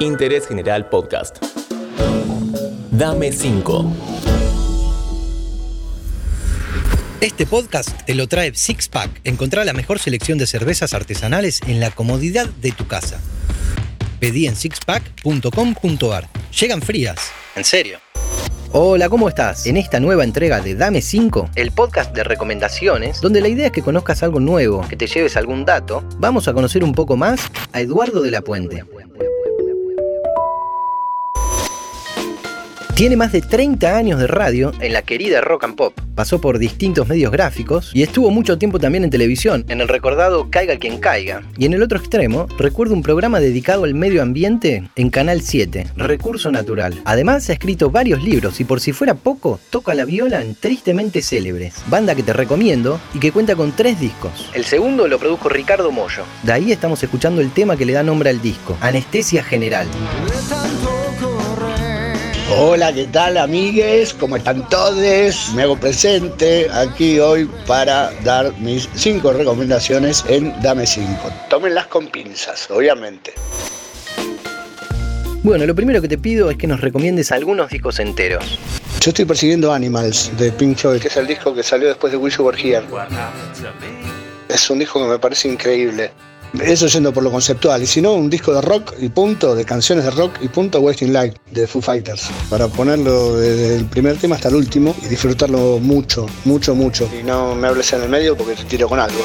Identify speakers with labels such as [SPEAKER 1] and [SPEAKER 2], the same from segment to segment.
[SPEAKER 1] Interés General Podcast. Dame 5.
[SPEAKER 2] Este podcast te lo trae Six Pack. Encontrá la mejor selección de cervezas artesanales en la comodidad de tu casa. Pedí en sixpack.com.ar. Llegan frías. En serio. Hola, ¿cómo estás? En esta nueva entrega de Dame 5, el podcast de recomendaciones, donde la idea es que conozcas algo nuevo, que te lleves algún dato, vamos a conocer un poco más a Eduardo de la Puente. Tiene más de 30 años de radio en la querida Rock and Pop. Pasó por distintos medios gráficos y estuvo mucho tiempo también en televisión, en el recordado Caiga quien caiga. Y en el otro extremo, recuerdo un programa dedicado al medio ambiente en Canal 7, Recurso Natural. Además, ha escrito varios libros y por si fuera poco, toca la viola en Tristemente Célebres, banda que te recomiendo y que cuenta con tres discos. El segundo lo produjo Ricardo Mollo. De ahí estamos escuchando el tema que le da nombre al disco, Anestesia General.
[SPEAKER 3] Hola, ¿qué tal amigues? ¿Cómo están todos? Me hago presente aquí hoy para dar mis cinco recomendaciones en Dame 5. Tómenlas con pinzas, obviamente.
[SPEAKER 2] Bueno, lo primero que te pido es que nos recomiendes algunos discos enteros.
[SPEAKER 3] Yo estoy persiguiendo Animals de Pink Floyd, que es el disco que salió después de Wish You Were Here. Es un disco que me parece increíble. Eso yendo por lo conceptual. Y si no, un disco de rock y punto, de canciones de rock y punto, Wasting Light, de Foo Fighters. Para ponerlo desde el primer tema hasta el último y disfrutarlo mucho, mucho, mucho. Y no me hables en el medio porque te tiro con algo.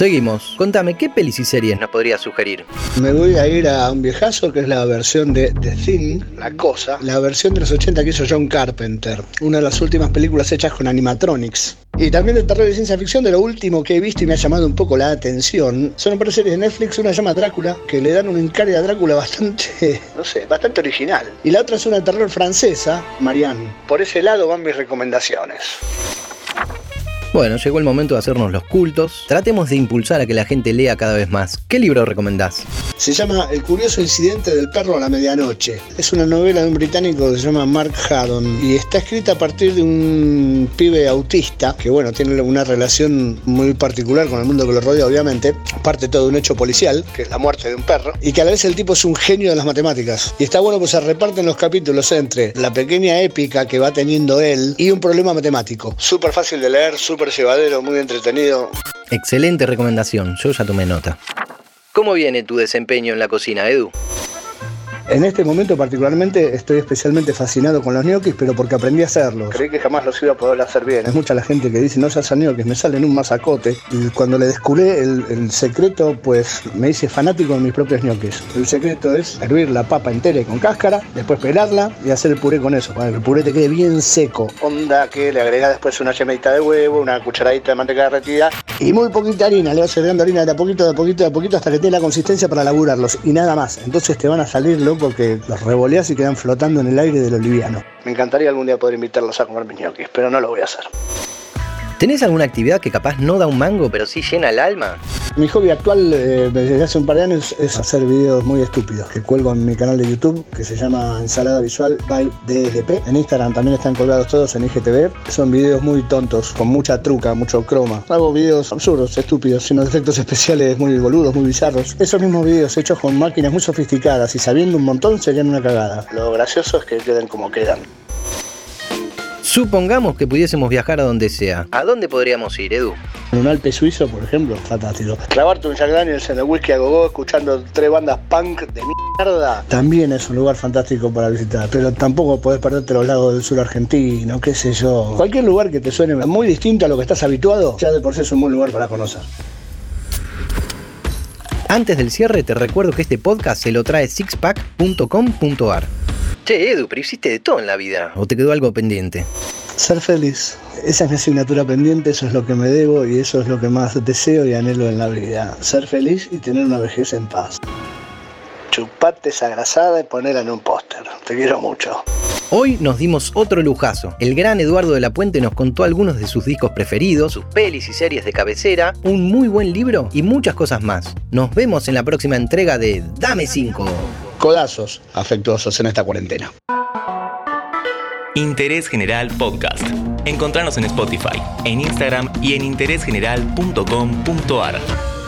[SPEAKER 2] Seguimos. Contame, ¿qué pelis y series nos podrías sugerir?
[SPEAKER 3] Me voy a ir a un viejazo que es la versión de The Thing, La Cosa, la versión de los 80 que hizo John Carpenter, una de las últimas películas hechas con animatronics. Y también de terror y ciencia ficción, de lo último que he visto y me ha llamado un poco la atención, son un par de series de Netflix, una llama Drácula, que le dan un encargue a Drácula bastante, no sé, bastante original. Y la otra es una terror francesa, Marianne. Por ese lado van mis recomendaciones.
[SPEAKER 2] Bueno, llegó el momento de hacernos los cultos. Tratemos de impulsar a que la gente lea cada vez más. ¿Qué libro recomendás?
[SPEAKER 3] Se llama El curioso incidente del perro a la medianoche. Es una novela de un británico que se llama Mark Haddon y está escrita a partir de un pibe autista que, bueno, tiene una relación muy particular con el mundo que lo rodea, obviamente. Parte todo de un hecho policial, que es la muerte de un perro, y que a la vez el tipo es un genio de las matemáticas. Y está bueno pues se reparten los capítulos entre la pequeña épica que va teniendo él y un problema matemático. Súper fácil de leer, súper llevadero, muy entretenido.
[SPEAKER 2] Excelente recomendación, yo ya tomé nota. ¿Cómo viene tu desempeño en la cocina, Edu?
[SPEAKER 3] En este momento particularmente estoy especialmente fascinado con los gnocchis, pero porque aprendí a hacerlos. Creí que jamás los iba a poder hacer bien. Es mucha la gente que dice, no se hacen gnocchis, me salen un masacote. Y cuando le descubrí el, secreto, pues me hice fanático de mis propios gnocchis. El secreto es hervir la papa entera y con cáscara, después pelarla y hacer el puré con eso, para que el puré te quede bien seco. Onda que le agrega después una yemadita de huevo, una cucharadita de manteca derretida y muy poquita harina. Le vas agregando harina de a poquito, de a poquito, de a poquito hasta que tenga la consistencia para laburarlos y nada más. Entonces te van a salir locos porque los revoleas y quedan flotando en el aire de lo liviano. Me encantaría algún día poder invitarlos a comer ñoquis, pero no lo voy a hacer.
[SPEAKER 2] ¿Tenés alguna actividad que capaz no da un mango, pero sí llena el alma?
[SPEAKER 3] Mi hobby actual eh, desde hace un par de años es hacer videos muy estúpidos que cuelgo en mi canal de YouTube que se llama Ensalada Visual by DLP. En Instagram también están colgados todos en IGTV. Son videos muy tontos, con mucha truca, mucho croma. Hago videos absurdos, estúpidos, sin efectos especiales muy boludos, muy bizarros. Esos mismos videos hechos con máquinas muy sofisticadas y sabiendo un montón serían una cagada. Lo gracioso es que queden como quedan.
[SPEAKER 2] Supongamos que pudiésemos viajar a donde sea. ¿A dónde podríamos ir, Edu?
[SPEAKER 3] En un Alpe suizo, por ejemplo, fantástico. Clavarte un Jack Daniels en el whisky a gogo escuchando tres bandas punk de mierda. También es un lugar fantástico para visitar, pero tampoco podés perderte los lagos del sur argentino, qué sé yo. Cualquier lugar que te suene muy distinto a lo que estás habituado, ya de por sí es un buen lugar para conocer.
[SPEAKER 2] Antes del cierre te recuerdo que este podcast se lo trae sixpack.com.ar. Che, Edu, pero hiciste de todo en la vida. ¿O te quedó algo pendiente?
[SPEAKER 3] Ser feliz. Esa es mi asignatura pendiente, eso es lo que me debo y eso es lo que más deseo y anhelo en la vida. Ser feliz y tener una vejez en paz. Chupate esa grasada y ponerla en un póster. Te quiero mucho.
[SPEAKER 2] Hoy nos dimos otro lujazo. El gran Eduardo de la Puente nos contó algunos de sus discos preferidos, sus pelis y series de cabecera, un muy buen libro y muchas cosas más. Nos vemos en la próxima entrega de Dame 5
[SPEAKER 3] codazos afectuosos en esta cuarentena.
[SPEAKER 1] Interés General Podcast. Encontrarnos en Spotify, en Instagram y en interésgeneral.com.ar.